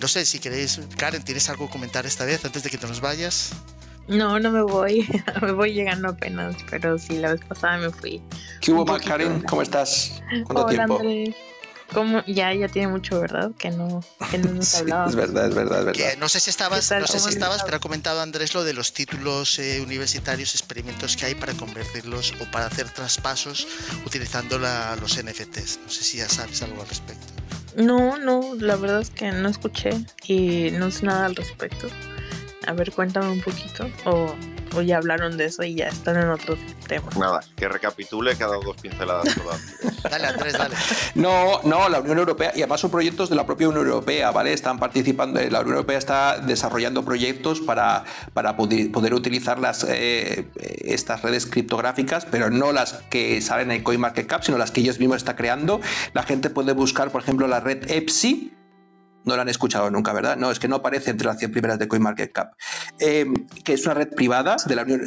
No sé si queréis, Karen, ¿tienes algo que comentar esta vez antes de que te nos vayas? No, no me voy, me voy llegando apenas, pero sí, la vez pasada me fui. ¿Qué hubo, Karen? ¿Cómo estás? ¿Cuánto Hola, tiempo? Andrés. ¿Cómo? Ya, ya tiene mucho, ¿verdad? Que no, que no hemos Sí, hablado. es verdad, es verdad, es verdad. Que no sé si estabas, no sé si ¿Cómo estabas, pero ha comentado Andrés lo de los títulos eh, universitarios, experimentos que hay para convertirlos o para hacer traspasos utilizando la- los NFTs. No sé si ya sabes algo al respecto. No, no, la verdad es que no escuché y no sé nada al respecto. A ver, cuéntame un poquito. O, o ya hablaron de eso y ya están en otro tema. Nada, que recapitule, que ha dado dos pinceladas. Dale, Andrés, dale. No, no, la Unión Europea, y además son proyectos de la propia Unión Europea, ¿vale? Están participando, la Unión Europea está desarrollando proyectos para, para poder, poder utilizar las, eh, estas redes criptográficas, pero no las que salen en CoinMarketCap, sino las que ellos mismos están creando. La gente puede buscar, por ejemplo, la red EPSI, no la han escuchado nunca, ¿verdad? No, es que no aparece entre las 100 primeras de CoinMarketCap. Eh, que es una red privada de la Unión,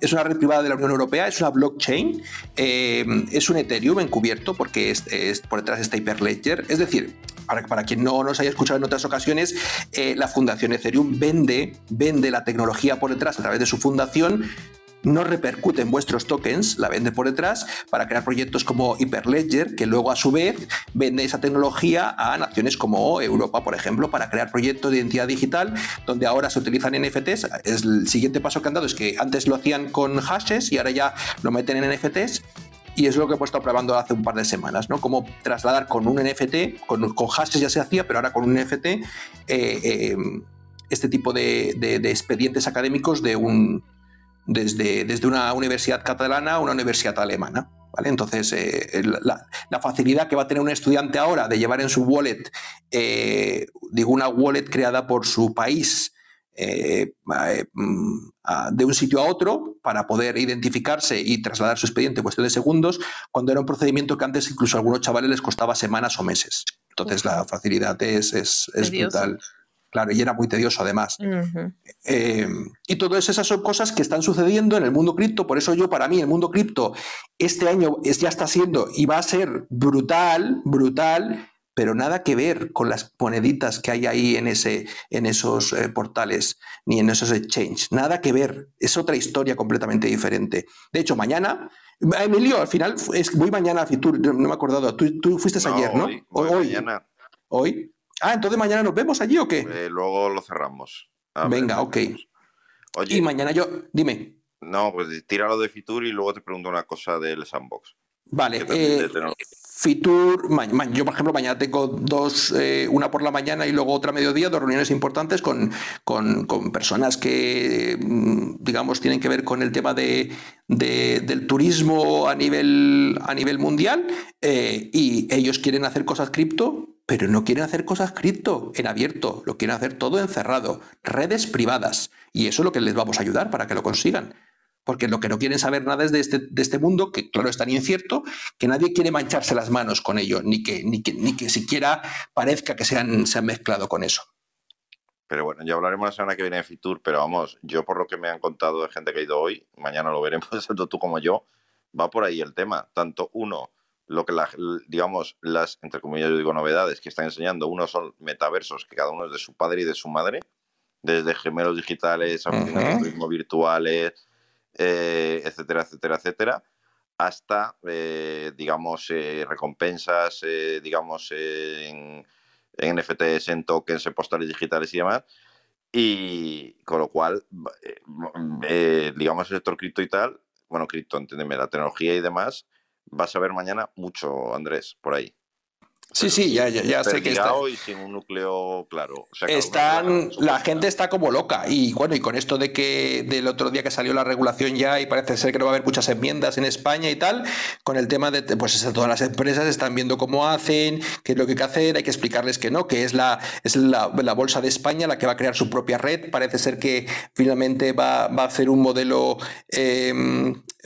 es una red privada de la Unión Europea, es una blockchain, eh, es un Ethereum encubierto porque es, es- por detrás está Hyperledger. Es decir, para, para quien no nos haya escuchado en otras ocasiones, eh, la fundación Ethereum vende, vende la tecnología por detrás a través de su fundación no repercute en vuestros tokens, la vende por detrás para crear proyectos como Hyperledger, que luego a su vez vende esa tecnología a naciones como Europa, por ejemplo, para crear proyectos de identidad digital, donde ahora se utilizan NFTs. Es el siguiente paso que han dado es que antes lo hacían con hashes y ahora ya lo meten en NFTs. Y es lo que hemos estado probando hace un par de semanas, ¿no? Cómo trasladar con un NFT, con, con hashes ya se hacía, pero ahora con un NFT, eh, eh, este tipo de- de expedientes académicos de un, desde, desde una universidad catalana a una universidad alemana. ¿vale? Entonces, eh, la, la facilidad que va a tener un estudiante ahora de llevar en su wallet, eh, digo, una wallet creada por su país, eh, eh, mm, de un sitio a otro para poder identificarse y trasladar su expediente en cuestión de segundos, cuando era un procedimiento que antes incluso a algunos chavales les costaba semanas o meses. Entonces, la facilidad es, es, es brutal. Claro, y era muy tedioso además. Eh, y todas esas son cosas que están sucediendo en el mundo cripto. Por eso yo, para mí, el mundo cripto este año es, ya está siendo y va a ser brutal, brutal, pero nada que ver con las moneditas que hay ahí en, ese, en esos eh, portales ni en esos exchanges. Nada que ver. Es otra historia completamente diferente. De hecho, mañana... Emilio, al final es, voy mañana a Fitur, no me he acordado. Tú, tú fuiste ayer, ¿no? Hoy, hoy. mañana. Hoy. Ah, entonces mañana nos vemos allí o qué? Eh, luego lo cerramos. A ver, Venga, ok. Oye, Y mañana yo, dime. no, pues tíralo de Fitur y luego te pregunto una cosa del sandbox. Vale, eh, Fitur, yo por ejemplo mañana tengo dos, eh, una por la mañana y luego otra a mediodía, dos reuniones importantes con, con- con personas que, mm, digamos, tienen que ver con el tema de, de- del turismo a nivel, a nivel mundial eh, y ellos quieren hacer cosas cripto, pero no quieren hacer cosas cripto en abierto, lo quieren hacer todo encerrado, redes privadas y eso es lo que les vamos a ayudar para que lo consigan. Porque lo que no quieren saber nada es de este, de este mundo, que claro es tan incierto, que nadie quiere mancharse las manos con ello, ni que, ni que, ni que siquiera parezca que se han, se han mezclado con eso. Pero bueno, ya hablaremos la semana que viene de Fitur, pero vamos, yo por lo que me han contado de gente que ha ido hoy, mañana lo veremos, tanto tú como yo, va por ahí el tema. Tanto uno, lo que la, digamos, las, entre comillas, yo digo novedades que están enseñando, uno son metaversos, que cada uno es de su padre y de su madre, desde gemelos digitales, de Ujú. turismo virtuales, eh, etcétera, etcétera, etcétera, hasta, eh, digamos, eh, recompensas, digamos, en, en NFTs, en tokens, en postales digitales y demás. Y con lo cual, digamos, el sector cripto y tal, bueno, cripto, entiéndeme, la tecnología y demás, vas a ver mañana mucho, Andrés, por ahí. Sí, sí, ya, ya, ya sé que está. Y sin un núcleo claro. O sea, Están, la gente está como loca y bueno, y con esto de que del otro día que salió la regulación ya y parece ser que no va a haber muchas enmiendas en España y tal, con el tema de, pues todas las empresas están viendo cómo hacen, qué es lo que hay que hacer, hay que explicarles que no, que es la, es la, la Bolsa de España la que va a crear su propia red, parece ser que finalmente va, va a hacer un modelo eh,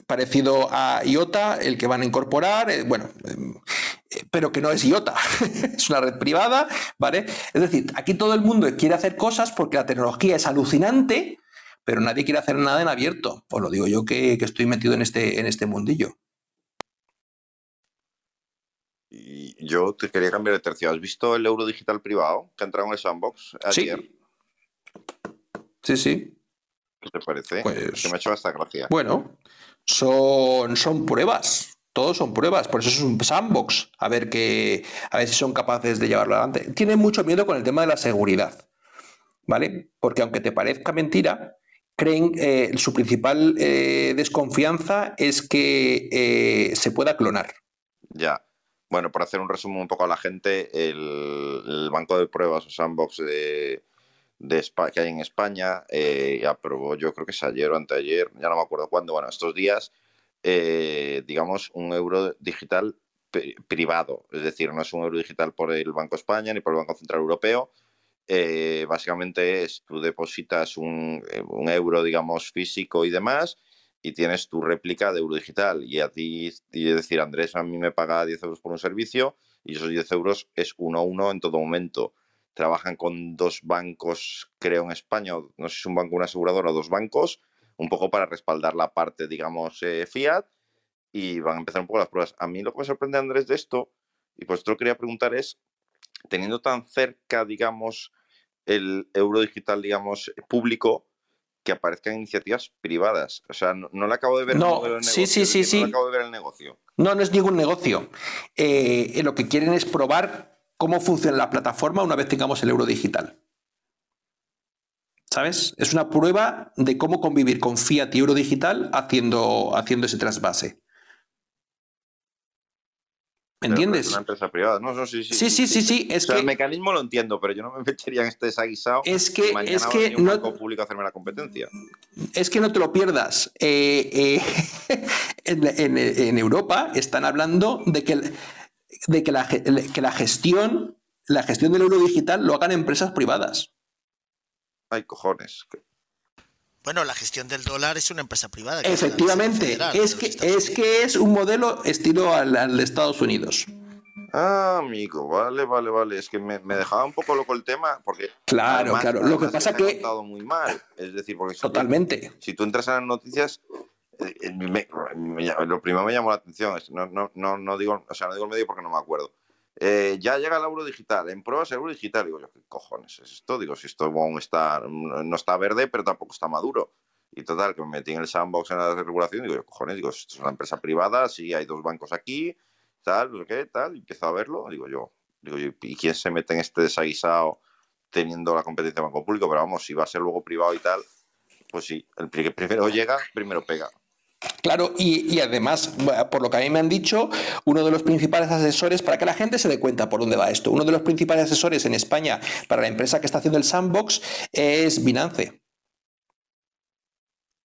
parecido a IOTA, el que van a incorporar, eh, bueno, eh, pero que no es IOTA, es una red privada, ¿vale? Es decir, aquí todo el mundo quiere hacer cosas porque la tecnología es alucinante, pero nadie quiere hacer nada en abierto. Os lo digo yo que, que estoy metido en este, en este mundillo. Y yo te quería cambiar de tercio. ¿Has visto el euro digital privado que ha entrado en el sandbox ayer? Sí, sí. ¿Qué te parece? Pues, que me ha hecho hasta gracia. Bueno, son, son pruebas. Todos son pruebas, por eso es un sandbox. A ver, que, a ver si son capaces de llevarlo adelante. Tienen mucho miedo con el tema de la seguridad. ¿Vale? Porque aunque te parezca mentira, creen eh, su principal eh, desconfianza es que eh, se pueda clonar. Ya. Bueno, para hacer un resumen un poco a la gente, el, banco de pruebas o sandbox de, que hay en España aprobó, yo creo que es ayer o anteayer, ya no me acuerdo cuándo, bueno, estos días, digamos, un euro digital privado. Es decir, no es un euro digital por el Banco España ni por el Banco Central Europeo, eh, básicamente es tú depositas un, eh, un, euro, digamos, físico y demás, y tienes tu réplica de euro digital. Y a ti, es decir, Andrés a mí me paga 10 euros por un servicio y esos 10 euros es uno a uno en todo momento. Trabajan con dos bancos, creo, en España, no sé si es un banco, una aseguradora o dos bancos, un poco para respaldar la parte, digamos, eh, fiat, y van a empezar un poco las pruebas. A mí lo que me sorprende, Andrés, de esto, y pues te lo quería preguntar es, teniendo tan cerca, digamos, el euro digital, digamos, público, que aparezcan iniciativas privadas. O sea, no, le acabo de ver no, el negocio. Sí, sí, sí, sí. No acabo de ver el negocio. No, no es ningún negocio. Eh, lo que quieren es probar cómo funciona la plataforma una vez tengamos el euro digital. ¿Sabes? Es una prueba de cómo convivir con fiat y euro digital haciendo, haciendo ese trasvase. ¿Me entiendes? Es una empresa privada. No, no, sí, sí. Sí, sí, sí, sí. Es que... El mecanismo lo entiendo, pero yo no me metería en este desaguisado. Es que, mañana es que un no. banco público a hacerme la competencia. Es que no te lo pierdas. Eh, eh, en, en, en, Europa están hablando de que, de que la, que la gestión, la gestión del euro digital lo hagan empresas privadas. Ay, cojones. Bueno, la gestión del dólar es una empresa privada. Efectivamente, es, que, es que es un modelo estilo al, al, de Estados Unidos. Ah, amigo, vale, vale, vale. Es que me, me, dejaba un poco loco el tema porque. Claro, además, claro. Lo que pasa que. muy mal. Es decir, porque. Si Totalmente. Tú, si tú entras a las noticias. Eh, me, lo primero me llamó la atención. No, no, no, no, digo, o sea, no digo el medio porque no me acuerdo. Eh, ya llega el euro digital, en pruebas euro digital. Digo yo, ¿qué cojones es esto? Digo, si esto aún está, no está verde, pero tampoco está maduro. Y total, que me metí en el sandbox en la regulación. Digo yo, cojones, digo, esto es una empresa privada, sí, hay dos bancos aquí, tal, no qué, tal. Y empiezo a verlo. Digo yo, digo yo, ¿y quién se mete en este desaguisado teniendo la competencia de banco público? Pero vamos, si va a ser luego privado y tal, pues sí, el primero llega, primero pega. Claro, y, y, además, por lo que a mí me han dicho, uno de los principales asesores, para que la gente se dé cuenta por dónde va esto, uno de los principales asesores en España para la empresa que está haciendo el sandbox es Binance.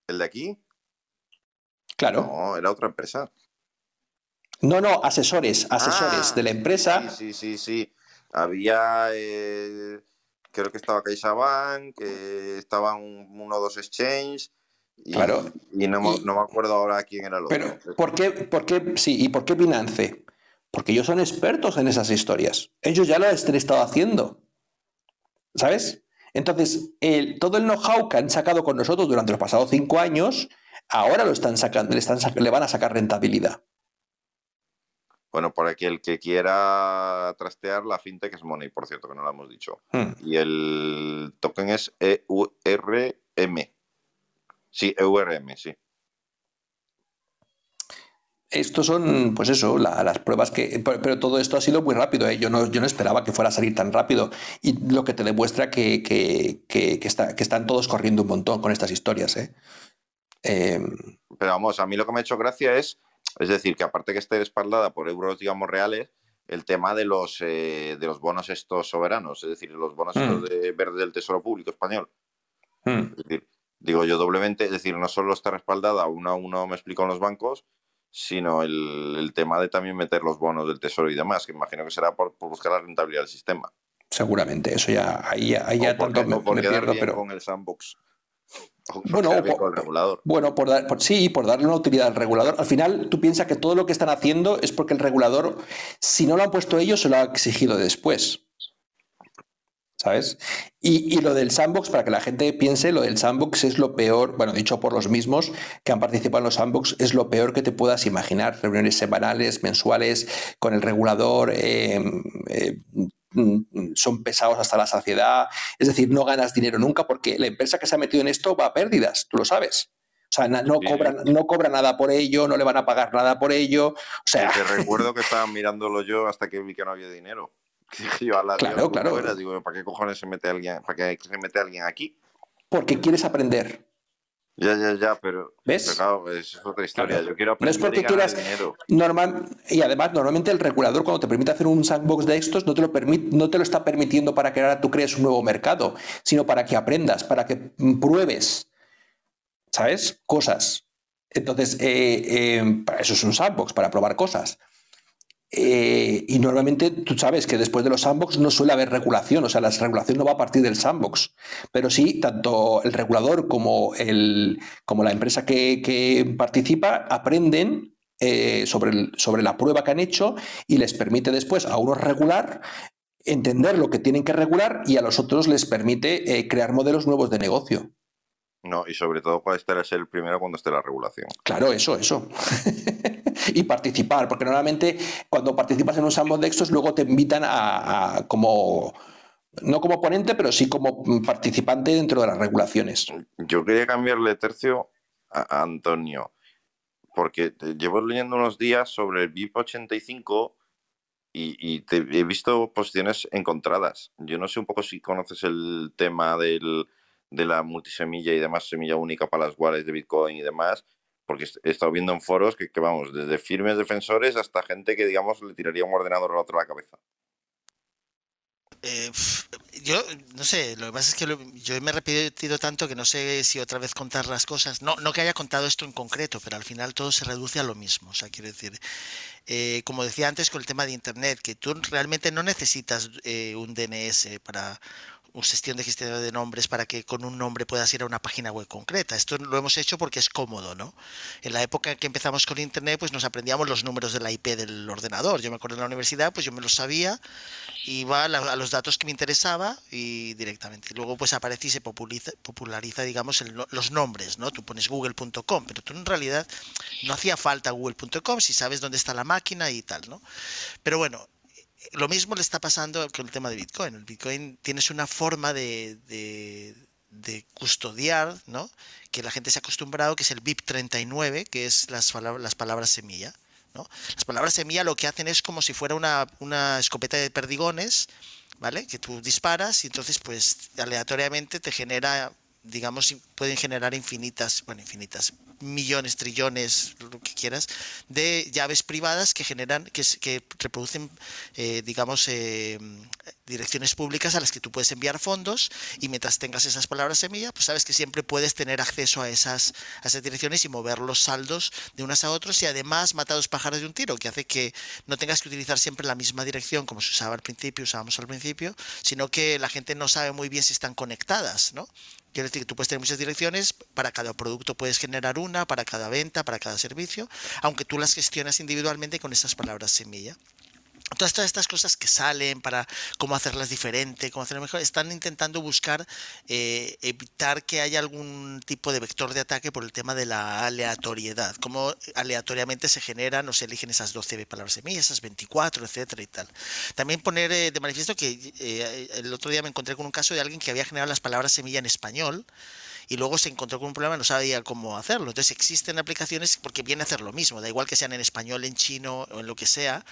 ¿El de aquí? Claro. No, era otra empresa. No, no, asesores, asesores ah, de la empresa. Sí, sí, sí, sí. Había, eh, creo que estaba CaixaBank, que estaban uno o dos exchanges. Y, claro. Y no, y no, me acuerdo ahora quién era otro. Pero, ¿por qué, por qué, sí, ¿y por qué Binance? Porque ellos son expertos en esas historias. Ellos ya lo han estado haciendo. ¿Sabes? Entonces, el, todo el know-how que han sacado con nosotros durante los pasados cinco años, ahora lo están sacando, le, están, le van a sacar rentabilidad. Bueno, por aquí el que quiera trastear, la fintech es Money, por cierto, que no lo hemos dicho. Hmm. Y el token es EURM. Sí, EURM, sí. Estos son, pues eso, la, las pruebas que. Pero todo esto ha sido muy rápido. ¿eh? Yo, no, yo no esperaba que fuera a salir tan rápido. Y lo que te demuestra que, que, que, que está, están todos corriendo un montón con estas historias. ¿eh? Eh... Pero vamos, a mí lo que me ha hecho gracia es. Es decir, que aparte que esté respaldada por euros, digamos, reales, el tema de los, eh, de los bonos estos soberanos, es decir, los bonos Mm. estos de verde del Tesoro Público Español. hmm. Es decir, digo yo doblemente, es decir, no solo está respaldada uno a uno, me explico, en los bancos, sino el, el tema de también meter los bonos del Tesoro y demás, que imagino que será por, por buscar la rentabilidad del sistema. Seguramente, eso ya, ahí, ya- ahí ya O por, tanto me, por me pierdo, bien pero. con el sandbox. Por Bueno, regulador. Bueno, por dar, por- sí, por darle una utilidad al regulador. Al final, tú piensas que todo lo que están haciendo es porque el regulador, si no lo han puesto ellos, se lo ha exigido después. ¿Sabes? Y, lo del sandbox, para que la gente piense, lo del sandbox es lo peor, bueno, dicho por los mismos que han participado en los sandbox, es lo peor que te puedas imaginar. Reuniones semanales, mensuales, con el regulador, eh, eh, mm, son pesados hasta la saciedad. Es decir, no ganas dinero nunca porque la empresa que se ha metido en esto va a pérdidas, tú lo sabes. O sea, no, cobra, no cobra nada por ello, no le van a pagar nada por ello. O sea... Te recuerdo que estaba mirándolo yo hasta que vi que no había dinero. claro, claro. digo, ¿para qué cojones se mete alguien, para qué se mete alguien aquí? Porque quieres aprender. Ya, ya, ya, pero, ¿Ves? claro, es otra historia. Yo quiero aprender. No es porque quieras. Dinero. Normal, y además, normalmente el regulador, cuando te permite hacer un sandbox de estos, no te lo, permite, no te lo está permitiendo para que ahora tú crees un nuevo mercado, sino para que aprendas, para que pruebes, ¿sabes? Cosas. Entonces, eh, eh, para eso es un sandbox, para probar cosas. Eh, y normalmente tú sabes que después de los sandbox no suele haber regulación, o sea, la regulación no va a partir del sandbox, pero sí, tanto el regulador como, el, como la empresa que, participa aprenden eh, sobre, sobre la prueba que han hecho y les permite después a unos regular, entender lo que tienen que regular y a los otros les permite eh, crear modelos nuevos de negocio. No, y sobre todo puede estar ser el primero cuando esté la regulación. Claro, eso, eso. y participar, porque normalmente cuando participas en un sandbox de estos, luego te invitan a, como no como ponente, pero sí como participante dentro de las regulaciones. Yo quería cambiarle tercio a Antonio, porque llevo leyendo unos días sobre el VIP 85 y, y he visto posiciones encontradas. Yo no sé un poco si conoces el tema del de la multisemilla y demás, semilla única para las wallets de Bitcoin y demás, porque he estado viendo en foros que, vamos, desde firmes defensores hasta gente que, digamos, le tiraría un ordenador al otro a la cabeza. Eh, yo no sé, lo que pasa es que yo me he repetido tanto que no sé si otra vez contar las cosas. No, no que haya contado esto en concreto, pero al final todo se reduce a lo mismo. O sea, quiero decir, eh, como decía antes con el tema de Internet, que tú realmente no necesitas eh, un DNS para gestión de gestión de nombres para que con un nombre puedas ir a una página web concreta. Esto lo hemos hecho porque es cómodo, ¿no? En la época en que empezamos con Internet, pues nos aprendíamos los números de la IP del ordenador. Yo me acuerdo en la universidad, pues yo me los sabía, iba a, los datos que me interesaba y directamente. luego pues aparece y se populariza, digamos, los nombres, ¿no? Tú pones google.com, pero tú en realidad no hacía falta google.com si sabes dónde está la máquina y tal, ¿no? Pero bueno, lo mismo le está pasando con el tema de Bitcoin. El Bitcoin tienes una forma de, custodiar, ¿no? Que la gente se ha acostumbrado, que es el BIP 39, que es las, las palabras semilla. ¿no? Las palabras semilla lo que hacen es como si fuera una, una escopeta de perdigones, ¿vale? Que tú disparas y entonces pues aleatoriamente te genera digamos, pueden generar infinitas, bueno, infinitas, millones, trillones, lo que quieras, de llaves privadas que generan, que, que reproducen, eh, digamos, eh, direcciones públicas a las que tú puedes enviar fondos y mientras tengas esas palabras semilla, pues sabes que siempre puedes tener acceso a esas, a esas direcciones y mover los saldos de unas a otros y además matar dos pájaros de un tiro, que hace que no tengas que utilizar siempre la misma dirección como se usaba al principio, usábamos al principio, sino que la gente no sabe muy bien si están conectadas, ¿no? Quiero decir que tú puedes tener muchas direcciones, para cada producto puedes generar una, para cada venta, para cada servicio, aunque tú las gestionas individualmente con esas palabras semilla. Todas, estas cosas que salen para cómo hacerlas diferente, cómo hacerlas mejor, están intentando buscar eh, evitar que haya algún tipo de vector de ataque por el tema de la aleatoriedad, cómo aleatoriamente se generan o se eligen esas 12 palabras semillas, esas 24, etcétera y tal. También poner eh, de manifiesto que eh, el otro día me encontré con un caso de alguien que había generado las palabras semilla en español y luego se encontró con un problema, no sabía cómo hacerlo. Entonces existen aplicaciones porque viene a hacer lo mismo, da igual que sean en español, en chino o en lo que sea,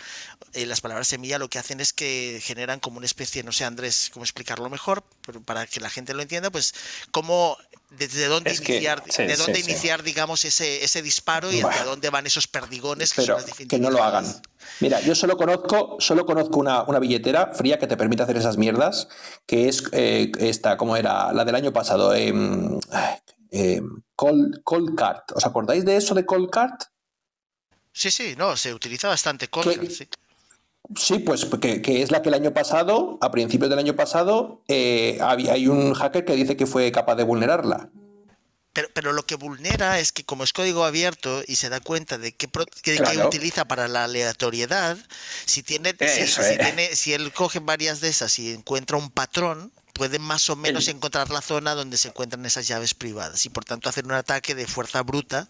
eh, las palabras semilla lo que hacen es que generan como una especie, no sé Andrés cómo explicarlo mejor, pero para que la gente lo entienda, pues cómo desde dónde iniciar, de dónde iniciar digamos ese, ese disparo y hacia dónde van esos perdigones que, que no lo hagan. Mira, yo solo conozco, solo conozco una, billetera fría que te permite hacer esas mierdas, que es eh, esta, como era? La del año pasado, eh, eh, Cold, Card. ¿Os acordáis de eso de Cold Card? Sí, sí, no, se utiliza bastante Cold Card, sí. Sí, pues que, es la que el año pasado, a principios del año pasado, eh, hay un hacker que dice que fue capaz de vulnerarla. pero, pero, lo que vulnera es que como es código abierto y se da cuenta de qué, utiliza para la aleatoriedad, si tiene, si, tiene, si él coge varias de esas y encuentra un patrón, pueden más o menos encontrar la zona donde se encuentran esas llaves privadas y por tanto hacer un ataque de fuerza bruta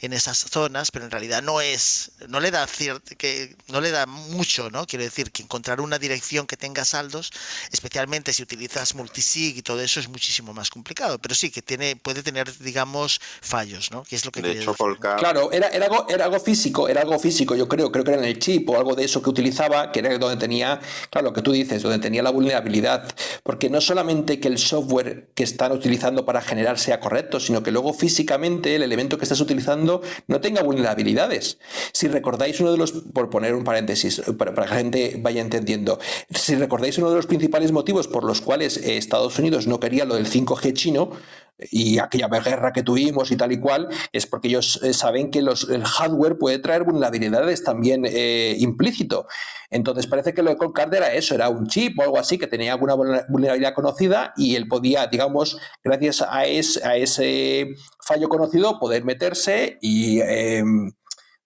en esas zonas, pero en realidad no es, no le da que no le da mucho, ¿no? Quiero decir que encontrar una dirección que tenga saldos, especialmente si utilizas multisig y todo eso es muchísimo más complicado, pero sí que tiene, puede tener, digamos, fallos, ¿no? Que es lo que de hecho, Claro, era, era, algo, era algo físico, era algo físico, yo creo, creo que era en el chip o algo de eso que utilizaba, que era donde tenía, claro, lo que tú dices, donde tenía la vulnerabilidad, porque no solamente que el software que están utilizando para generar sea correcto, sino que luego físicamente el elemento que estás utilizando no tenga vulnerabilidades. Si recordáis uno de los, por poner un paréntesis, para, que la gente vaya entendiendo, si recordáis uno de los principales motivos por los cuales eh, Estados Unidos no quería lo del 5G chino, y aquella guerra que tuvimos y tal y cual, es porque ellos eh, saben que los, el hardware puede traer vulnerabilidades también eh, implícito. Entonces parece que lo de Colcard era eso, era un chip o algo así que tenía alguna vulnerabilidad conocida y él podía, digamos, gracias a, a ese fallo conocido, poder meterse y... Em,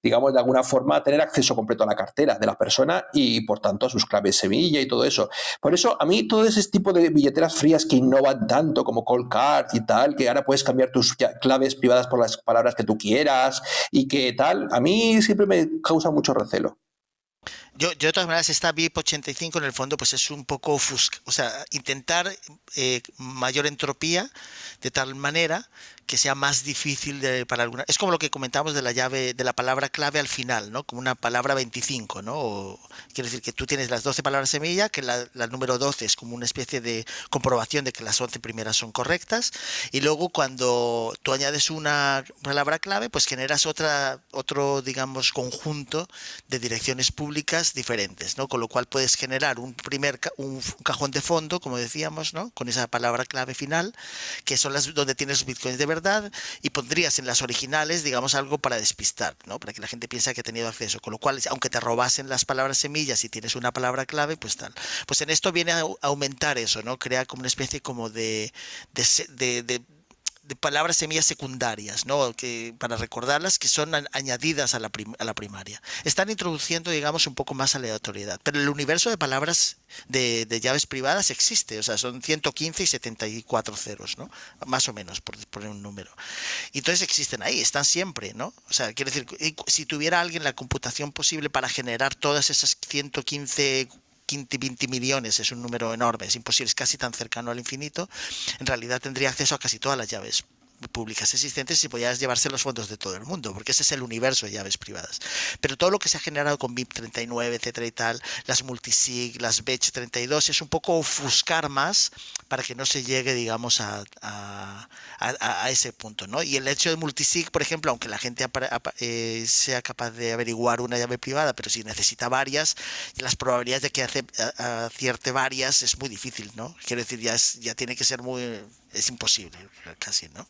digamos, de alguna forma tener acceso completo a la cartera de la persona y, por tanto, a sus claves semilla y todo eso. Por eso, a mí todo ese tipo de billeteras frías que innovan tanto como Cold Card y tal, que ahora puedes cambiar tus claves privadas por las palabras que tú quieras y que tal, a mí siempre me causa mucho recelo. Yo, de todas maneras, esta VIP 85 en el fondo pues es un poco ofusca, o sea, intentar eh, mayor entropía de tal manera que sea más difícil de, para alguna. Es como lo que comentamos de la llave, de la palabra clave al final, ¿no? Como una palabra 25, ¿no? quiere decir que tú tienes las 12 palabras semilla, que la, número 12 es como una especie de comprobación de que las 11 primeras son correctas, y luego cuando tú añades una palabra clave, pues generas otra, otro, digamos, conjunto de direcciones públicas diferentes, ¿no? Con lo cual puedes generar un primer un cajón de fondo, como decíamos, ¿no? Con esa palabra clave final, que son las donde tienes bitcoins de verdad y pondrías en las originales, digamos, algo para despistar, ¿no? Para que la gente piense que ha tenido acceso. Con lo cual, aunque te robasen las palabras semillas y tienes una palabra clave, pues tal. Pues en esto viene a aumentar eso, ¿no? Crea como una especie como de, de de palabras semillas secundarias, ¿no? que, para recordarlas que son añadidas a la, a la, primaria. Están introduciendo, digamos, un poco más aleatoriedad, pero el universo de palabras de, de, llaves privadas existe, o sea, son 115 y 74 ceros, ¿no? más o menos, por poner un número. Y entonces existen ahí, están siempre, ¿no? O sea, quiere decir, si tuviera alguien la computación posible para generar todas esas 115 20 millones es un número enorme, es imposible, es casi tan cercano al infinito, en realidad tendría acceso a casi todas las llaves públicas existentes y podías llevarse los fondos de todo el mundo, porque ese es el universo de llaves privadas. Pero todo lo que se ha generado con BIP 39, etcétera y tal, las multisig, las Batch 32, es un poco ofuscar más para que no se llegue, digamos, a, a, ese punto, ¿no? Y el hecho de multisig, por ejemplo, aunque la gente eh, sea capaz de averiguar una llave privada, pero si necesita varias, las probabilidades de que acierte varias es muy difícil, ¿no? Quiero decir, ya, ya tiene que ser muy es imposible casi, ¿no?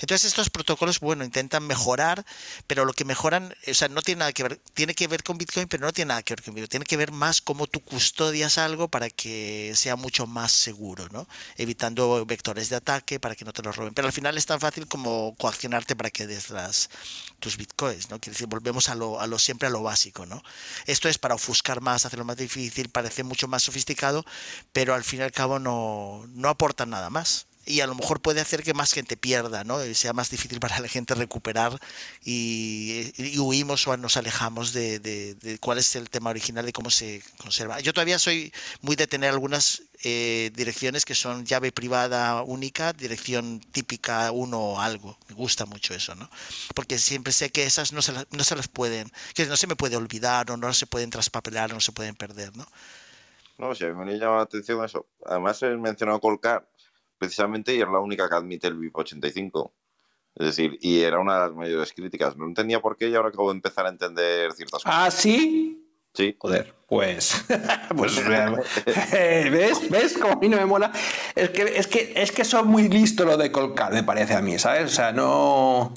Entonces estos protocolos, bueno, intentan mejorar, pero lo que mejoran, o sea, no tiene nada que ver, tiene que ver con Bitcoin, pero no tiene nada que ver con Bitcoin, tiene que ver más cómo tú custodias algo para que sea mucho más seguro, ¿no? Evitando vectores de ataque para que no te lo roben. Pero al final es tan fácil como coaccionarte para que des las, tus Bitcoins, ¿no? Quiere decir, volvemos a lo, a lo siempre a lo básico, ¿no? Esto es para ofuscar más, hacerlo más difícil, parece mucho más sofisticado, pero al fin y al cabo no, no aporta nada más y a lo mejor puede hacer que más gente pierda, ¿no? Y sea más difícil para la gente recuperar y, huimos o nos alejamos de, cuál es el tema original de cómo se conserva. Yo todavía soy muy de tener algunas eh, direcciones que son llave privada única, dirección típica uno o algo. Me gusta mucho eso, ¿no? Porque siempre sé que esas no se, las, no se las pueden, que no se me puede olvidar o no se pueden traspapelar o no se pueden perder, ¿no? No, si a mí me llama la atención eso. Además, he mencionado Colcar precisamente y es la única que admite el VIP 85. Es decir, y era una de las mayores críticas. No entendía por qué y ahora acabo de empezar a entender ciertas cosas. ¿Ah, sí? Sí. Joder, pues. pues eh, ¿Ves? ¿Ves cómo a mí no me mola? Es que, es que, es que son muy listo lo de Colcar, me parece a mí, ¿sabes? O sea, no.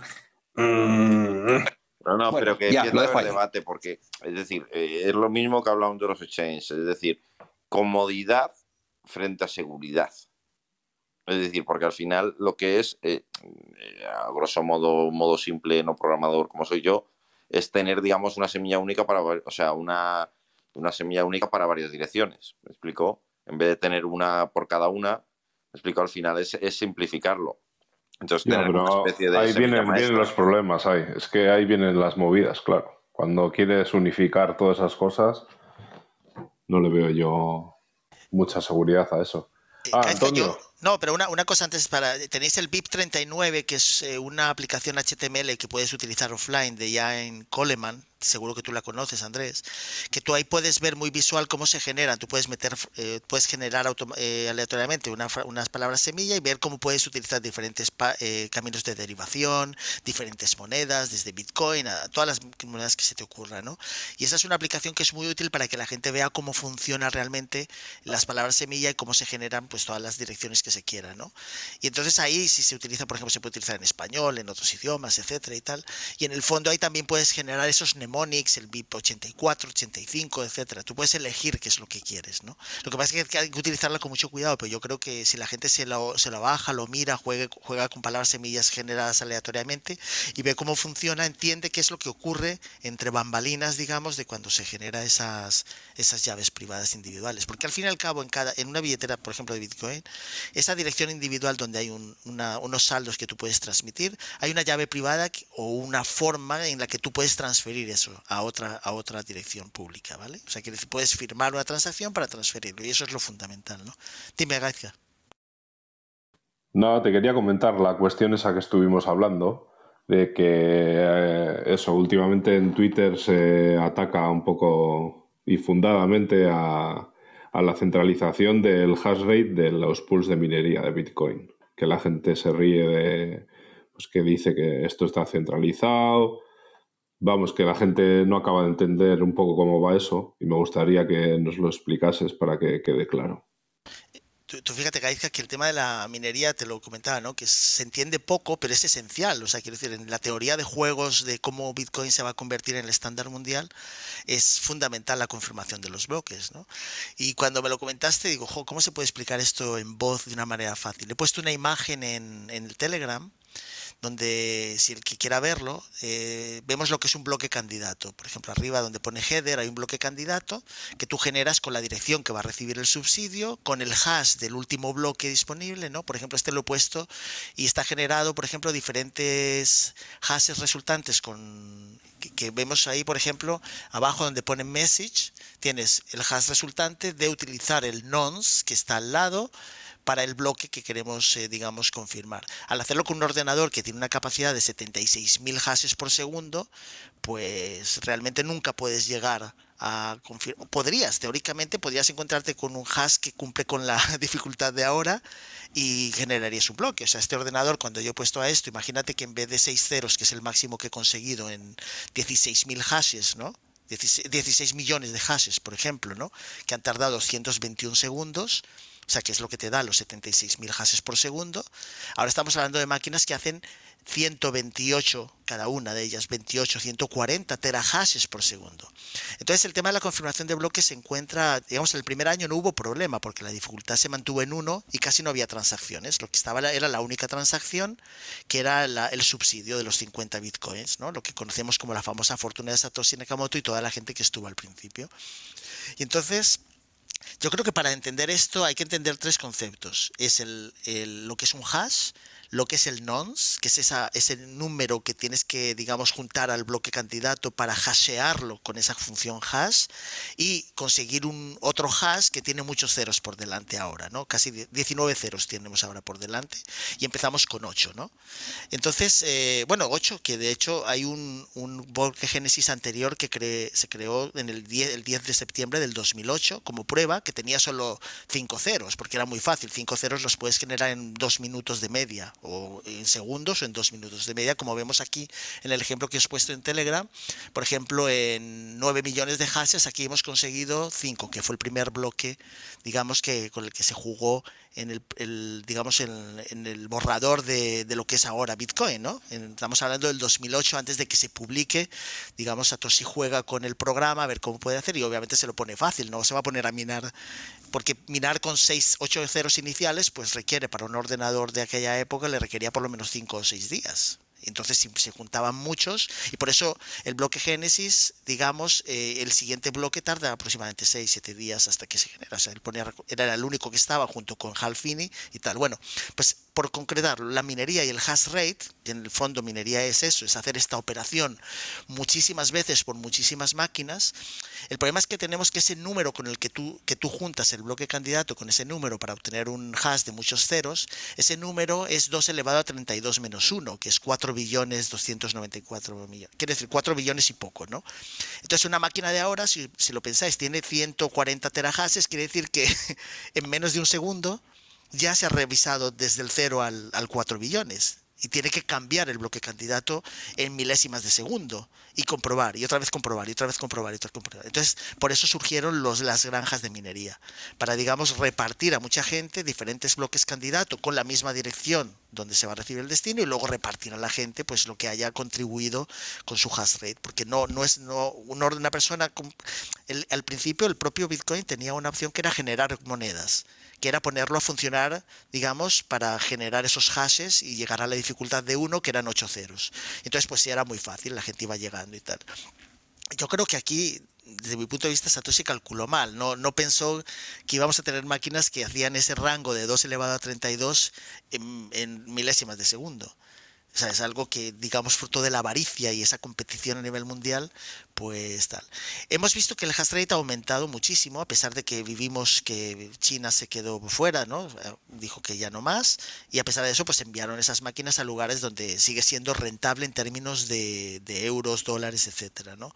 Mm. No, no, pero que ya, lo el debate, porque, es decir, eh, es lo mismo que hablamos de los exchanges, es decir, comodidad frente a seguridad. Es decir, porque al final lo que es, eh, eh, a grosso modo, modo simple, no programador como soy yo, es tener, digamos, una semilla única para, o sea, una, una semilla única para varias direcciones. ¿Me explico? En vez de tener una por cada una, me explico, al final es, es simplificarlo. Entonces, tener una especie de ahí vienen, vienen los problemas, ahí. Es que ahí vienen las movidas, claro. Cuando quieres unificar todas esas cosas, no le veo yo mucha seguridad a eso. Ah, Antonio. No, pero una, una, cosa antes para. Tenéis el BIP39, que es eh, una aplicación HTML que puedes utilizar offline de ya en Coleman, seguro que tú la conoces, Andrés, que tú ahí puedes ver muy visual cómo se generan. Tú puedes meter, eh, puedes generar eh, aleatoriamente unas palabras semilla y ver cómo puedes utilizar diferentes eh, caminos de derivación, diferentes monedas, desde Bitcoin a todas las monedas que se te ocurran, ¿no? Y esa es una aplicación que es muy útil para que la gente vea cómo funciona realmente las palabras semilla y cómo se generan pues todas las direcciones que se quieran, ¿no? Y entonces ahí si se utiliza, por ejemplo, se puede utilizar en español, en otros idiomas, etcétera y tal. Y en el fondo ahí también puedes generar esos Monix, el BIP 84, 85, etcétera. Tú puedes elegir qué es lo que quieres, ¿no? Lo que pasa es que hay que utilizarla con mucho cuidado, pero yo creo que si la gente se lo, se lo baja, lo mira, juega, juega con palabras semillas generadas aleatoriamente y ve cómo funciona, entiende qué es lo que ocurre entre bambalinas, digamos, de cuando se genera esas, esas llaves privadas individuales. Porque al fin y al cabo, en, cada, en una billetera, por ejemplo, de Bitcoin, esa dirección individual donde hay unos saldos que tú puedes transmitir, hay una llave privada o una forma en la que tú puedes transferir eso a otra, a otra dirección pública, ¿vale? O sea, que puedes firmar una transacción para transferirlo y eso es lo fundamental, ¿no? Dime, Gaizka. No, te quería comentar la cuestión esa que estuvimos hablando, de que eh, eso, últimamente en Twitter se ataca un poco y fundadamente a, a la centralización del hash rate de los pools de minería de Bitcoin. Que la gente se ríe de, pues que dice que esto está centralizado, vamos, que la gente no acaba de entender un poco cómo va eso y me gustaría que nos lo explicases para que quede claro. Tú, fíjate, Gaizka, que el tema de la minería, te lo comentaba, ¿no? Que se entiende poco, pero es esencial. O sea, quiero decir, en la teoría de juegos de cómo Bitcoin se va a convertir en el estándar mundial, es fundamental la confirmación de los bloques, ¿no? Y cuando me lo comentaste, digo, ¿cómo se puede explicar esto en voz de una manera fácil? He puesto una imagen en, en el Telegram donde si el que quiera verlo, eh, vemos lo que es un bloque candidato. Por ejemplo, arriba donde pone header hay un bloque candidato que tú generas con la dirección que va a recibir el subsidio, con el hash del último bloque disponible, ¿no? Por ejemplo, este lo he puesto y está generado, por ejemplo, diferentes hashes resultantes con que, vemos ahí, por ejemplo, abajo donde pone message, tienes el hash resultante de utilizar el nonce que está al lado para el bloque que queremos, eh, digamos, confirmar. Al hacerlo con un ordenador que tiene una capacidad de 76.000 hashes por segundo, pues realmente nunca puedes llegar a confirmar. Podrías, teóricamente, podrías encontrarte con un hash que cumple con la dificultad de ahora y generarías un bloque. O sea, este ordenador, cuando yo he puesto a esto, imagínate que en vez de 6 ceros, que es el máximo que he conseguido en 16.000 hashes, ¿no? 16 millones de hashes, por ejemplo, ¿no? Que han tardado 221 segundos sea, que es lo que te da los 76.000 hashes por segundo. Ahora estamos hablando de máquinas que hacen 128, cada una de ellas, 28, 140 terahashes por segundo. Entonces el tema de la confirmación de bloques se encuentra, digamos, el primer año no hubo problema porque la dificultad se mantuvo en uno y casi no había transacciones. Lo que estaba era la única transacción que era el subsidio de los 50 bitcoins, ¿no? lo que conocemos como la famosa fortuna de Satoshi Nakamoto y toda la gente que estuvo al principio. Y entonces yo creo que para entender esto hay que entender tres conceptos. Es el, lo que es un hash, lo que es el nonce, que es esa, ese número que tienes que, digamos, juntar al bloque candidato para hashearlo con esa función hash y conseguir un otro hash que tiene muchos ceros por delante ahora, ¿no? Casi 19 ceros tenemos ahora por delante y empezamos con 8, ¿no? Entonces, eh, bueno, 8, que de hecho hay un, bloque génesis anterior que se creó en el 10, el 10 de septiembre del 2008 como prueba que tenía solo 5 ceros, porque era muy fácil, 5 ceros los puedes generar en 2 minutos de media o en segundos o en dos minutos de media, como vemos aquí en el ejemplo que he puesto en Telegram. Por ejemplo, en 9 millones de hashes, aquí hemos conseguido 5, que fue el primer bloque, digamos, que con el que se jugó en el, digamos, en, el borrador de, de, lo que es ahora Bitcoin, ¿no? Estamos hablando del 2008, antes de que se publique, digamos, Satoshi juega con el programa, a ver cómo puede hacer, y obviamente se lo pone fácil, no se va a poner a minar porque minar con 6, 8 ceros iniciales, pues requiere para un ordenador de aquella época, le requería por lo menos 5 o 6 días. Entonces se juntaban muchos y por eso el bloque Génesis, digamos, eh, el siguiente bloque tarda aproximadamente 6, 7 días hasta que se genera. O sea, ponía, era el único que estaba junto con Halfini y tal. Bueno, pues por concretar, la minería y el hash rate, en el fondo minería es eso, es hacer esta operación muchísimas veces por muchísimas máquinas. El problema es que tenemos que ese número con el que tú, que tú juntas el bloque candidato con ese número para obtener un hash de muchos ceros, ese número es 2 elevado a 32 menos 1, que es 4 billones 294 millones. Quiere decir 4 billones y poco, ¿no? Entonces una máquina de ahora, si, si lo pensáis, tiene 140 terahashes, quiere decir que en menos de un segundo ya se ha revisado desde el 0 al, al 4 billones y tiene que cambiar el bloque candidato en milésimas de segundo y comprobar, y otra vez comprobar, y otra vez comprobar, y otra vez comprobar. Entonces, por eso surgieron los, las granjas de minería, para, digamos, repartir a mucha gente diferentes bloques candidato con la misma dirección donde se va a recibir el destino y luego repartir a la gente pues lo que haya contribuido con su hash rate, porque no, no es no, una persona, el, al principio el propio Bitcoin tenía una opción que era generar monedas que era ponerlo a funcionar, digamos, para generar esos hashes y llegar a la dificultad de uno, que eran ocho ceros. Entonces, pues sí, era muy fácil, la gente iba llegando y tal. Yo creo que aquí, desde mi punto de vista, Satoshi calculó mal. No, no pensó que íbamos a tener máquinas que hacían ese rango de 2 elevado a 32 en, en milésimas de segundo. O es algo que, digamos, fruto de la avaricia y esa competición a nivel mundial, pues tal. Hemos visto que el hash rate ha aumentado muchísimo, a pesar de que vivimos que China se quedó fuera, ¿no? Dijo que ya no más, y a pesar de eso, pues enviaron esas máquinas a lugares donde sigue siendo rentable en términos de, de euros, dólares, etcétera, ¿no?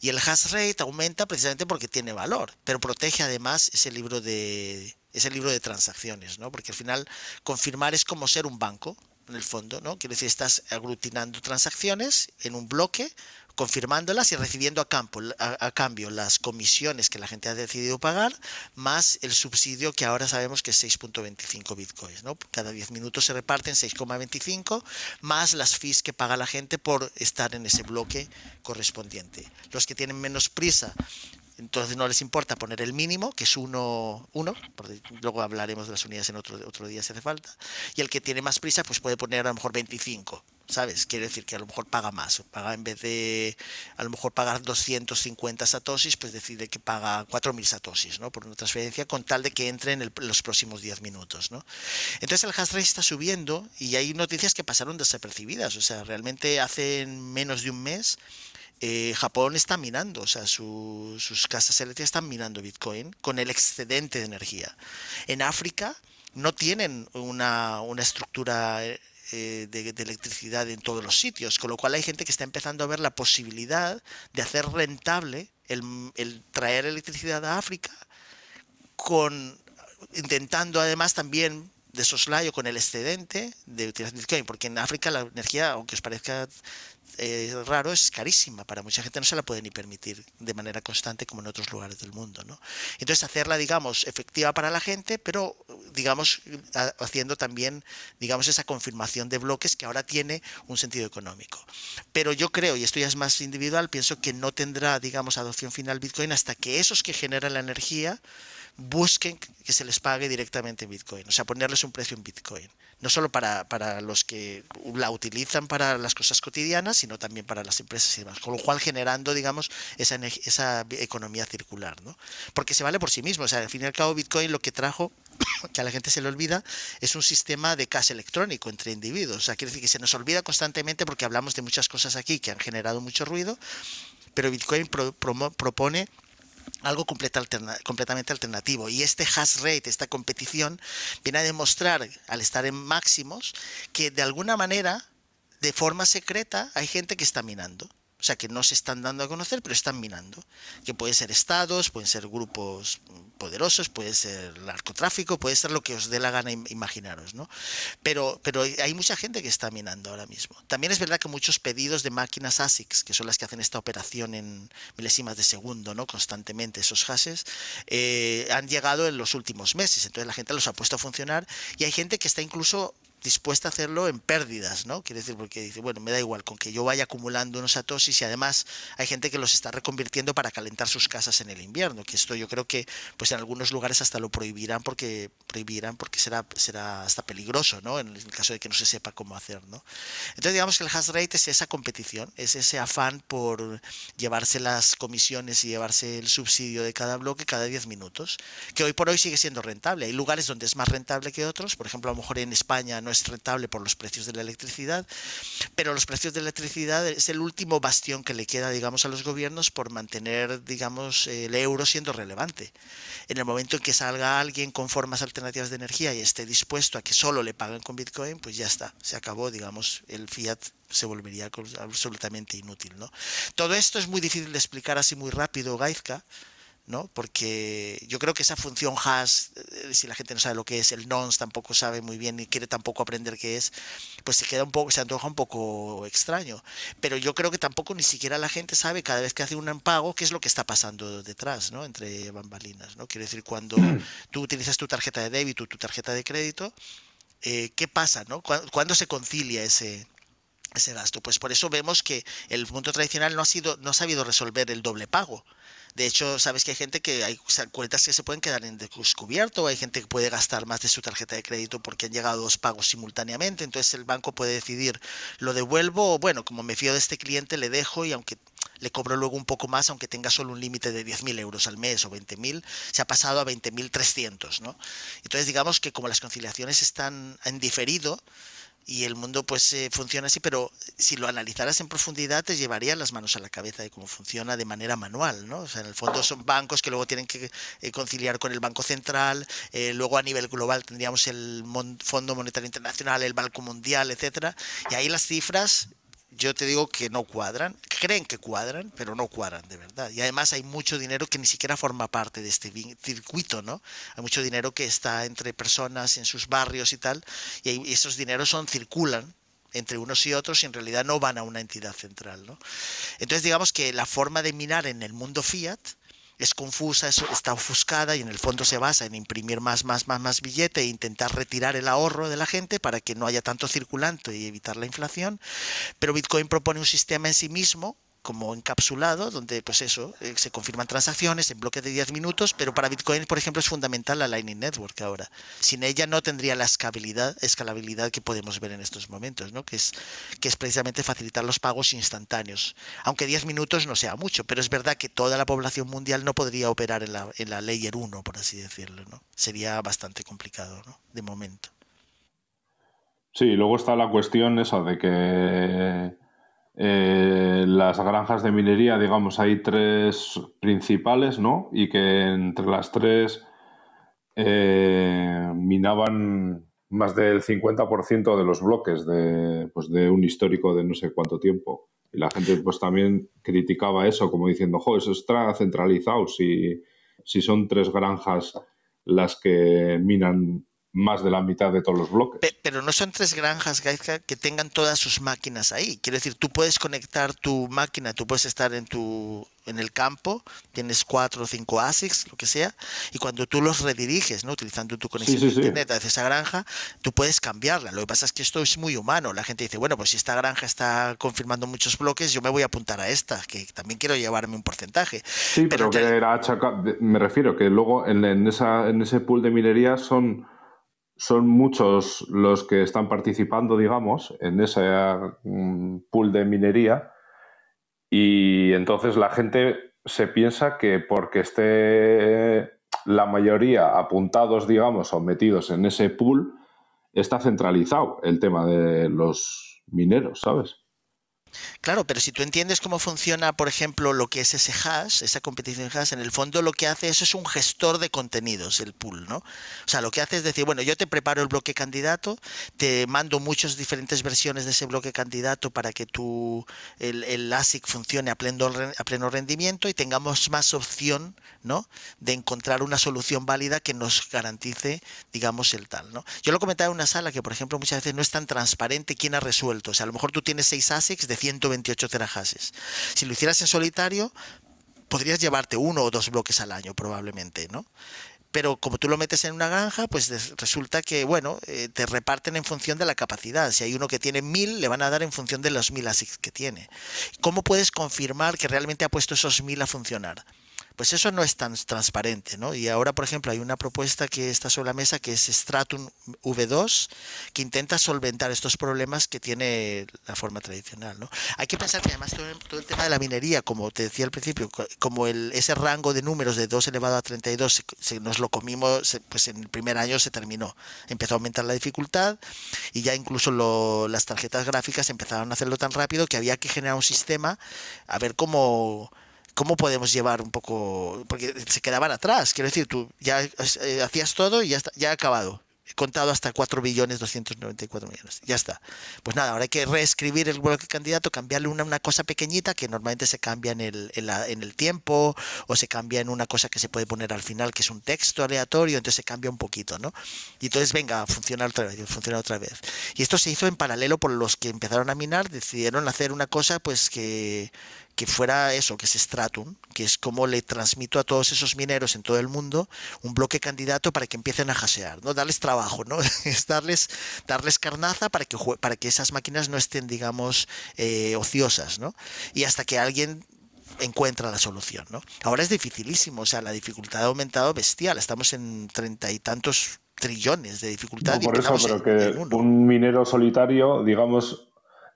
Y el hash rate aumenta precisamente porque tiene valor, pero protege además ese libro de ese libro de transacciones, ¿no? Porque al final confirmar es como ser un banco, en el fondo, ¿no? Quiere decir, estás aglutinando transacciones en un bloque, confirmándolas y recibiendo a, a, cambio las comisiones que la gente ha decidido pagar, más el subsidio que ahora sabemos que es 6.25 bitcoins. ¿no? Cada 10 minutos se reparten 6,25, más las fees que paga la gente por estar en ese bloque correspondiente. Los que tienen menos prisa entonces no les importa poner el mínimo, que es uno, uno luego hablaremos de las unidades en otro, otro día si hace falta, y el que tiene más prisa pues puede poner a lo mejor 25, ¿sabes? Quiere decir que a lo mejor paga más, paga en vez de a lo mejor pagar 250 satoshis, pues decide que paga 4.000 satoshis, ¿no? Por una transferencia con tal de que entre en los próximos 10 minutos, ¿no? Entonces el hash rate está subiendo y hay noticias que pasaron desapercibidas, o sea, realmente hace menos de un mes eh, Japón está minando, o sea, sus casas eléctricas están minando Bitcoin con el excedente de energía. En África no tienen una, estructura eh, de, electricidad en todos los sitios, con lo cual hay gente que está empezando a ver la posibilidad de hacer rentable el, traer electricidad a África, con intentando además también de soslayo con el excedente de utilizar Bitcoin, porque en África la energía, aunque os parezca eh, raro, es carísima. Para mucha gente no se la puede ni permitir de manera constante como en otros lugares del mundo. ¿no? Entonces, hacerla, digamos, efectiva para la gente, pero, digamos, haciendo también, digamos, esa confirmación de bloques que ahora tiene un sentido económico. Pero yo creo, y esto ya es más individual, pienso que no tendrá, digamos, adopción final Bitcoin hasta que esos que generan la energía busquen que se les pague directamente en Bitcoin, o sea, ponerles un precio en Bitcoin. No solo para, los que la utilizan para las cosas cotidianas, sino también para las empresas y demás. Con lo cual generando, digamos, esa, esa economía circular, ¿no? Porque se vale por sí mismo. O sea, al fin y al cabo, Bitcoin lo que trajo que a la gente se le olvida, es un sistema de cash electrónico entre individuos. O sea, quiere decir que se nos olvida constantemente porque hablamos de muchas cosas aquí que han generado mucho ruido, pero Bitcoin propone algo completamente alternativo. Y este hash rate, esta competición, viene a demostrar, al estar en máximos, que de alguna manera, de forma secreta, hay gente que está minando. O sea, que no se están dando a conocer, pero están minando. Que pueden ser estados, pueden ser grupos poderosos, puede ser narcotráfico, puede ser lo que os dé la gana imaginaros, ¿no? Pero, pero hay mucha gente que está minando ahora mismo. También es verdad que muchos pedidos de máquinas ASICs, que son las que hacen esta operación en milésimas de segundo, ¿no? Constantemente esos hashes, eh, han llegado en los últimos meses. Entonces la gente los ha puesto a funcionar y hay gente que está incluso dispuesta a hacerlo en pérdidas, ¿no? Quiere decir, porque dice, bueno, me da igual, con que yo vaya acumulando unos satosis y además hay gente que los está reconvirtiendo para calentar sus casas en el invierno, que esto yo creo que pues en algunos lugares hasta lo prohibirán porque prohibirán porque será, será hasta peligroso, ¿no? En el caso de que no se sepa cómo hacer, ¿no? Entonces digamos que el hash rate es esa competición, es ese afán por llevarse las comisiones y llevarse el subsidio de cada bloque cada 10 minutos, que hoy por hoy sigue siendo rentable. Hay lugares donde es más rentable que otros, por ejemplo, a lo mejor en España no es rentable por los precios de la electricidad, pero los precios de la electricidad es el último bastión que le queda, digamos, a los gobiernos por mantener, digamos, el euro siendo relevante. En el momento en que salga alguien con formas alternativas de energía y esté dispuesto a que solo le paguen con Bitcoin, pues ya está, se acabó, digamos, el fiat se volvería absolutamente inútil, ¿no? Todo esto es muy difícil de explicar así muy rápido, Gaizka, ¿no? Porque yo creo que esa función hash, eh, si la gente no sabe lo que es, el nonce tampoco sabe muy bien ni quiere tampoco aprender qué es, pues se queda un poco, se antoja un poco extraño. Pero yo creo que tampoco ni siquiera la gente sabe cada vez que hace un pago qué es lo que está pasando detrás, ¿no? Entre bambalinas, ¿no? Quiero decir, cuando mm. tú utilizas tu tarjeta de débito, tu tarjeta de crédito, eh, ¿qué pasa, no? ¿Cuándo, se concilia ese, ese gasto? Pues por eso vemos que el mundo tradicional no ha sido, no ha sabido resolver el doble pago. De hecho, sabes que hay gente que hay cuentas que se pueden quedar en descubierto, hay gente que puede gastar más de su tarjeta de crédito porque han llegado dos pagos simultáneamente, entonces el banco puede decidir, lo devuelvo o bueno, como me fío de este cliente, le dejo y aunque le cobro luego un poco más, aunque tenga solo un límite de 10.000 euros al mes o 20.000, se ha pasado a 20.300, ¿no? Entonces digamos que como las conciliaciones están en diferido, y el mundo pues eh, funciona así, pero si lo analizaras en profundidad te llevaría las manos a la cabeza de cómo funciona de manera manual, ¿no? O sea, en el fondo son bancos que luego tienen que eh, conciliar con el Banco Central, eh, luego a nivel global tendríamos el Fondo Monetario Internacional, el Banco Mundial, etcétera, y ahí las cifras yo te digo que no cuadran, creen que cuadran, pero no cuadran de verdad. Y además hay mucho dinero que ni siquiera forma parte de este circuito, ¿no? Hay mucho dinero que está entre personas en sus barrios y tal, y esos dineros son circulan entre unos y otros y en realidad no van a una entidad central, ¿no? Entonces digamos que la forma de minar en el mundo fiat es confusa, está ofuscada y en el fondo se basa en imprimir más, más, más, más billete e intentar retirar el ahorro de la gente para que no haya tanto circulante y evitar la inflación. Pero Bitcoin propone un sistema en sí mismo como encapsulado, donde pues eso, eh, se confirman transacciones en bloques de 10 minutos, pero para Bitcoin, por ejemplo, es fundamental la Lightning Network ahora. Sin ella no tendría la escalabilidad, que podemos ver en estos momentos, ¿no? que, es, que es precisamente facilitar los pagos instantáneos. Aunque 10 minutos no sea mucho, pero es verdad que toda la población mundial no podría operar en la, en la Layer 1, por así decirlo. ¿no? Sería bastante complicado, ¿no? de momento. Sí, luego está la cuestión esa de que eh, las granjas de minería, digamos, hay tres principales, ¿no? Y que entre las tres eh, minaban más del 50% de los bloques de, pues, de un histórico de no sé cuánto tiempo. Y la gente pues también criticaba eso, como diciendo, jo, eso está centralizado, si, si son tres granjas las que minan más de la mitad de todos los bloques. Pero no son tres granjas que tengan todas sus máquinas ahí. Quiero decir, tú puedes conectar tu máquina, tú puedes estar en tu en el campo, tienes cuatro o cinco ASICs, lo que sea, y cuando tú los rediriges, ¿no? utilizando tu conexión de internet a esa granja, tú puedes cambiarla. Lo que pasa es que esto es muy humano. La gente dice, bueno, pues si esta granja está confirmando muchos bloques, yo me voy a apuntar a esta, que también quiero llevarme un porcentaje. Sí, pero, que era me refiero que luego en, en, esa, en ese pool de minería son son muchos los que están participando, digamos, en ese mm, pool de minería y entonces la gente se piensa que porque esté la mayoría apuntados, digamos, o metidos en ese pool, está centralizado el tema de los mineros, ¿sabes? Claro, pero si tú entiendes cómo funciona, por ejemplo, lo que es ese hash, esa competición hash, en el fondo lo que hace eso es un gestor de contenidos, el pool, ¿no? O sea, lo que hace es decir, bueno, yo te preparo el bloque candidato, te mando muchas diferentes versiones de ese bloque candidato para que tu, el, el ASIC funcione a pleno, a pleno rendimiento y tengamos más opción, ¿no? De encontrar una solución válida que nos garantice, digamos, el tal, ¿no? Yo lo comentaba en una sala que, por ejemplo, muchas veces no es tan transparente quién ha resuelto. O sea, a lo mejor tú tienes seis ASICs de 128 terahashes. Si lo hicieras en solitario, podrías llevarte uno o dos bloques al año probablemente, ¿no? Pero como tú lo metes en una granja, pues resulta que, bueno, eh, te reparten en función de la capacidad. Si hay uno que tiene mil, le van a dar en función de los mil ASICs que tiene. ¿Cómo puedes confirmar que realmente ha puesto esos mil a funcionar? Pues eso no es tan transparente, ¿no? Y ahora, por ejemplo, hay una propuesta que está sobre la mesa que es Stratum V2, que intenta solventar estos problemas que tiene la forma tradicional, ¿no? Hay que pensar que además todo, el tema de la minería, como te decía al principio, como el, ese rango de números de 2 elevado a 32 se, nos lo comimos, pues en el primer año se terminó. Empezó a aumentar la dificultad y ya incluso las tarjetas gráficas empezaron a hacerlo tan rápido que había que generar un sistema a ver cómo ¿cómo podemos llevar un poco? Porque se quedaban atrás, quiero decir, tú ya eh, hacías todo y ya, está, ya ha acabado. He contado hasta 4 billones 294 millones. Ya está. Pues nada, ahora hay que reescribir el bloque candidato, cambiarle una, una cosa pequeñita que normalmente se cambia en el, en, la, en el tiempo o se cambia en una cosa que se puede poner al final que es un texto aleatorio, entonces se cambia un poquito, ¿no? Y entonces venga, funciona otra vez, funciona otra vez. Y esto se hizo en paralelo por los que empezaron a minar, decidieron hacer una cosa pues que que fuera eso, que es Stratum, que es como le transmito a todos esos mineros en todo el mundo un bloque candidato para que empiecen a hasear, ¿no? Darles trabajo, ¿no? es darles, darles carnaza para que, para que esas máquinas no estén, digamos, eh, ociosas, ¿no? Y hasta que alguien encuentra la solución, ¿no? Ahora es dificilísimo, o sea, la dificultad ha aumentado bestial, estamos en treinta y tantos trillones de dificultad. por eso, pero que un minero solitario, digamos,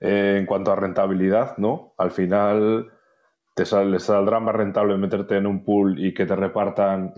eh, en cuanto a rentabilidad, ¿no? Al final te saldrá más rentable meterte en un pool y que te repartan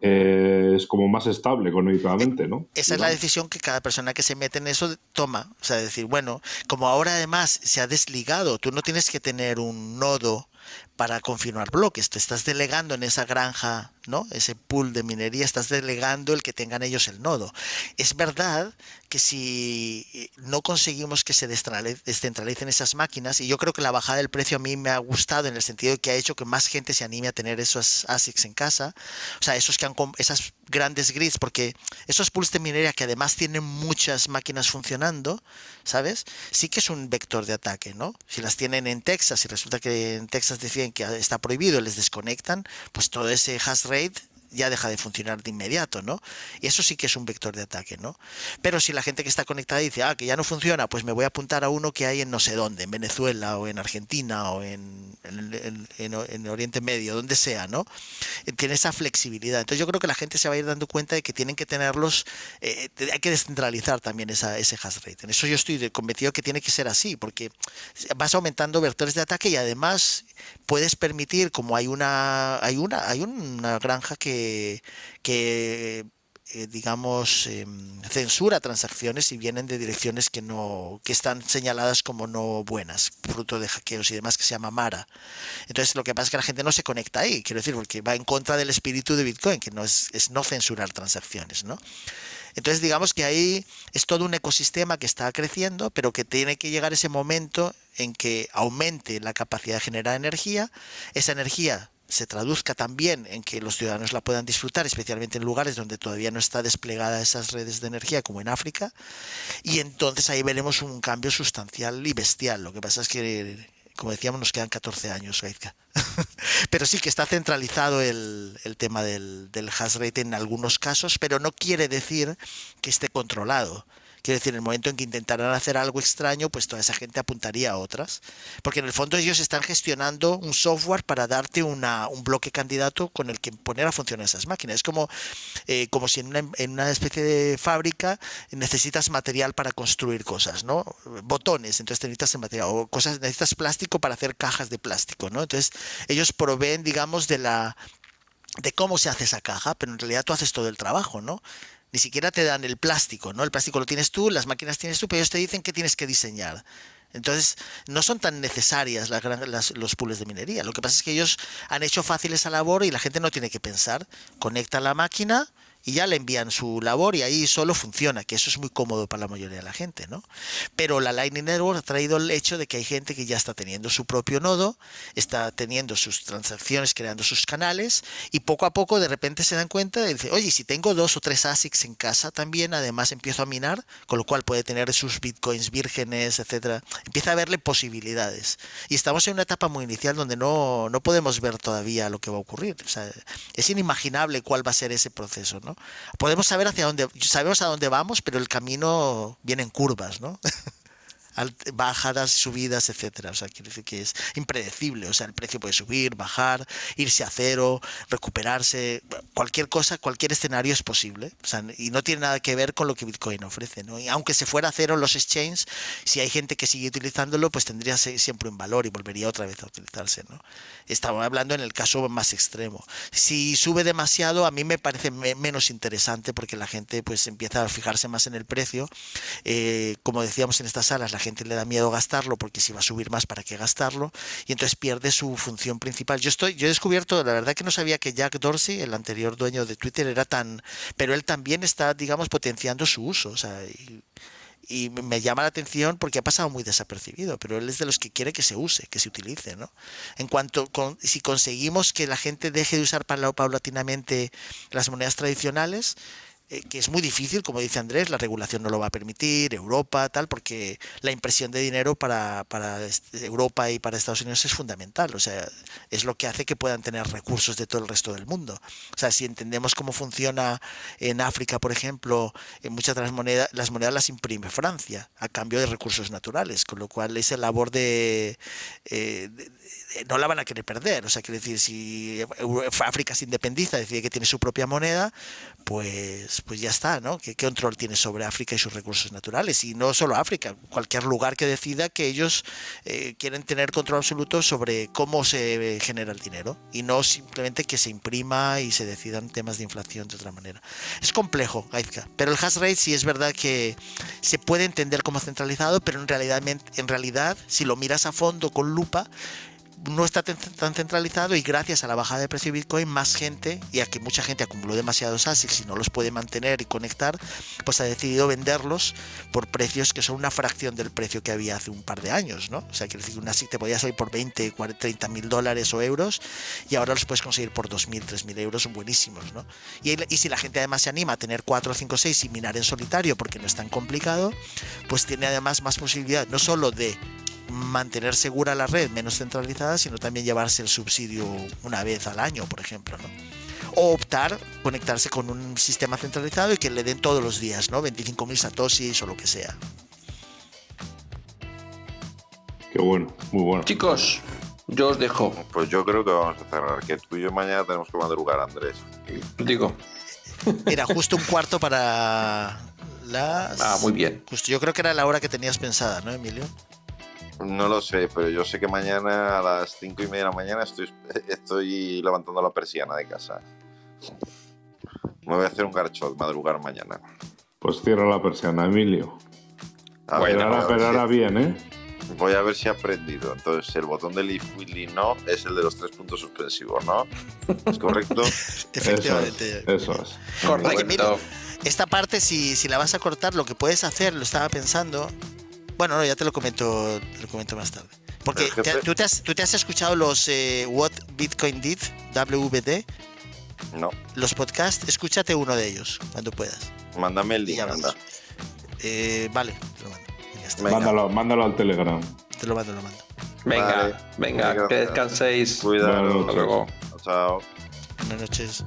eh, es como más estable económicamente, ¿no? Esa es la decisión que cada persona que se mete en eso toma. O sea, decir, bueno, como ahora además se ha desligado, tú no tienes que tener un nodo para confirmar bloques. Te estás delegando en esa granja, ¿no? Ese pool de minería, estás delegando el que tengan ellos el nodo. Es verdad que si no conseguimos que se descentralicen esas máquinas, y yo creo que la bajada del precio a mí me ha gustado en el sentido de que ha hecho que más gente se anime a tener esos ASICs en casa, o sea, esos que han, esas grandes grids, porque esos pools de minería que además tienen muchas máquinas funcionando, ¿sabes? Sí que es un vector de ataque, ¿no? Si las tienen en Texas y resulta que en Texas deciden que está prohibido les desconectan, pues todo ese hash rate ya deja de funcionar de inmediato, ¿no? Y eso sí que es un vector de ataque, ¿no? Pero si la gente que está conectada dice, ah, que ya no funciona, pues me voy a apuntar a uno que hay en no sé dónde, en Venezuela o en Argentina o en, en, Oriente Medio, donde sea, ¿no? Eh, tiene esa flexibilidad. Entonces yo creo que la gente se va a ir dando cuenta de que tienen que tenerlos, eh, hay que descentralizar también esa, ese hash rate. En eso yo estoy convencido que tiene que ser así, porque vas aumentando vectores de ataque y además puedes permitir, como hay una, hay una, hay una granja que, que eh, digamos, em, censura transacciones y vienen de direcciones que no, que están señaladas como no buenas, fruto de hackeos y demás, que se llama Mara. Entonces lo que pasa es que la gente no se conecta ahí, quiero decir, porque va en contra del espíritu de Bitcoin, que no es, es no censurar transacciones, ¿no? Entonces digamos que ahí es todo un ecosistema que está creciendo, pero que tiene que llegar ese momento en que aumente la capacidad de generar energía, esa energía se traduzca también en que los ciudadanos la puedan disfrutar, especialmente en lugares donde todavía no está desplegada esas redes de energía, como en África, y entonces ahí veremos un cambio sustancial y bestial. Lo que pasa es que como decíamos, nos quedan 14 años, Gaizka. pero sí que está centralizado el, tema del, del hash rate en algunos casos, pero no quiere decir que esté controlado. Quiero decir, en el momento en que intentaran hacer algo extraño, pues toda esa gente apuntaría a otras. Porque en el fondo ellos están gestionando un software para darte un bloque candidato con el que poner a funcionar esas máquinas. Es como, eh, como si en una, en una, especie de fábrica necesitas material para construir cosas, ¿no? Botones, entonces necesitas el material, o cosas, necesitas plástico para hacer cajas de plástico, ¿no? Entonces ellos proveen, digamos, de la de cómo se hace esa caja, pero en realidad tú haces todo el trabajo, ¿no? Ni siquiera te dan el plástico, ¿no? El plástico lo tienes tú, las máquinas tienes tú, pero ellos te dicen que tienes que diseñar. Entonces, no son tan necesarias las, las- los pools de minería. Lo que pasa es que ellos han hecho fácil esa labor y la gente no tiene que pensar. Conecta la máquina y ya le envían su labor y ahí solo funciona, que eso es muy cómodo para la mayoría de la gente, ¿no? Pero la Lightning Network ha traído el hecho de que hay gente que ya está teniendo su propio nodo, está teniendo sus transacciones, creando sus canales y poco a poco de repente se dan cuenta y dice, oye, si tengo dos o tres ASICs en casa también, además empiezo a minar, con lo cual puede tener sus bitcoins vírgenes, etcétera. Empieza a verle posibilidades. Y estamos en una etapa muy inicial donde no, no podemos ver todavía lo que va a ocurrir. Es inimaginable cuál va a ser ese proceso, ¿no? Podemos saber hacia dónde, sabemos a dónde vamos, pero el camino viene en curvas, ¿no? Bajadas, subidas, etcétera. O sea, quiere decir que es impredecible. O sea, el precio puede subir, bajar, irse a cero, recuperarse. Cualquier cosa, cualquier escenario es posible. O sea, y no tiene nada que ver con lo que Bitcoin ofrece. ¿no? Y aunque se fuera a cero los exchanges, si hay gente que sigue utilizándolo, pues tendría siempre un valor y volvería otra vez a utilizarse. ¿no? Estamos hablando en el caso más extremo. Si sube demasiado, a mí me parece me- menos interesante porque la gente pues empieza a fijarse más en el precio. Eh, como decíamos en estas salas, la gente le da miedo gastarlo porque si va a subir más, ¿para qué gastarlo? Y entonces pierde su función principal. Yo estoy, yo he descubierto, la verdad que no sabía que Jack Dorsey, el anterior dueño de Twitter, era tan, pero él también está, digamos, potenciando su uso. O sea, y, me llama la atención porque ha pasado muy desapercibido, pero él es de los que quiere que se use, que se utilice, ¿no? En cuanto con, si conseguimos que la gente deje de usar paula- paulatinamente las monedas tradicionales, eh, que es muy difícil, como dice Andrés, la regulación no lo va a permitir, Europa, tal, porque la impresión de dinero para, para Europa y para Estados Unidos es fundamental, o sea, es lo que hace que puedan tener recursos de todo el resto del mundo. O sea, si entendemos cómo funciona en África, por ejemplo, en muchas de las monedas, las monedas las imprime Francia a cambio de recursos naturales, con lo cual esa labor de, eh, de- no la van a querer perder. O sea, quiere decir, si África se independiza, decide que tiene su propia moneda, pues, pues ya está, ¿no? ¿Qué, qué control tiene sobre África y sus recursos naturales? Y no solo África, cualquier lugar que decida que ellos eh, quieren tener control absoluto sobre cómo se genera el dinero y no simplemente que se imprima y se decidan temas de inflación de otra manera. Es complejo, Gaizka, pero el hash rate sí es verdad que se puede entender como centralizado, pero en realidad, en realidad si lo miras a fondo con lupa, no está tan centralizado y gracias a la bajada de precio de Bitcoin más gente y a que mucha gente acumuló demasiados ASICs y no los puede mantener y conectar, pues ha decidido venderlos por precios que son una fracción del precio que había hace un par de años, ¿no? O sea, quiere decir que un ASIC te podía salir por 20, 40, 30 mil dólares o euros y ahora los puedes conseguir por 2.000, 3.000 euros, buenísimos, ¿no? Y, y si la gente además se anima a tener 4, 5, 6 y minar en solitario porque no es tan complicado, pues tiene además más posibilidad no solo de mantener segura la red menos centralizada, sino también llevarse el subsidio una vez al año, por ejemplo, ¿no? O optar, conectarse con un sistema centralizado y que le den todos los días, ¿no? 25.000 satoshis o lo que sea. Qué bueno, muy bueno. Chicos, yo os dejo. Pues yo creo que vamos a cerrar, que tú y yo mañana tenemos que madrugar, Andrés. Digo, Era justo un cuarto para las... ah, muy bien. Justo, yo creo que era la hora que tenías pensada, ¿no, Emilio? No lo sé, pero yo sé que mañana a las cinco y media de la mañana estoy, estoy levantando la persiana de casa. Me voy a hacer un garchot, madrugar mañana. Pues cierra la persiana, Emilio. A Bueno, voy, ahora, a pero ver ahora si, bien, ¿eh? voy a ver si he aprendido. Entonces, el botón de leave Willy no es el de los tres puntos suspensivos, ¿no? ¿Es correcto? Eso Efectivamente. es. Eso es. Oye, mira, Correcto. esta parte, si, si la vas a cortar, lo que puedes hacer, lo estaba pensando. Bueno, no, ya te lo comento, te lo comento más tarde. Porque te- tú, te has, tú te has escuchado los eh, What Bitcoin Did, WBD, No. los podcasts, escúchate uno de ellos cuando puedas. Mándame el link. Eh, vale, te lo mando. Venga. Mándalo, mándalo al Telegram. Te lo mando, lo mando. Venga, Vale. venga, Venga, que descanséis. Cuidado. Hasta luego. Chao. Buenas noches.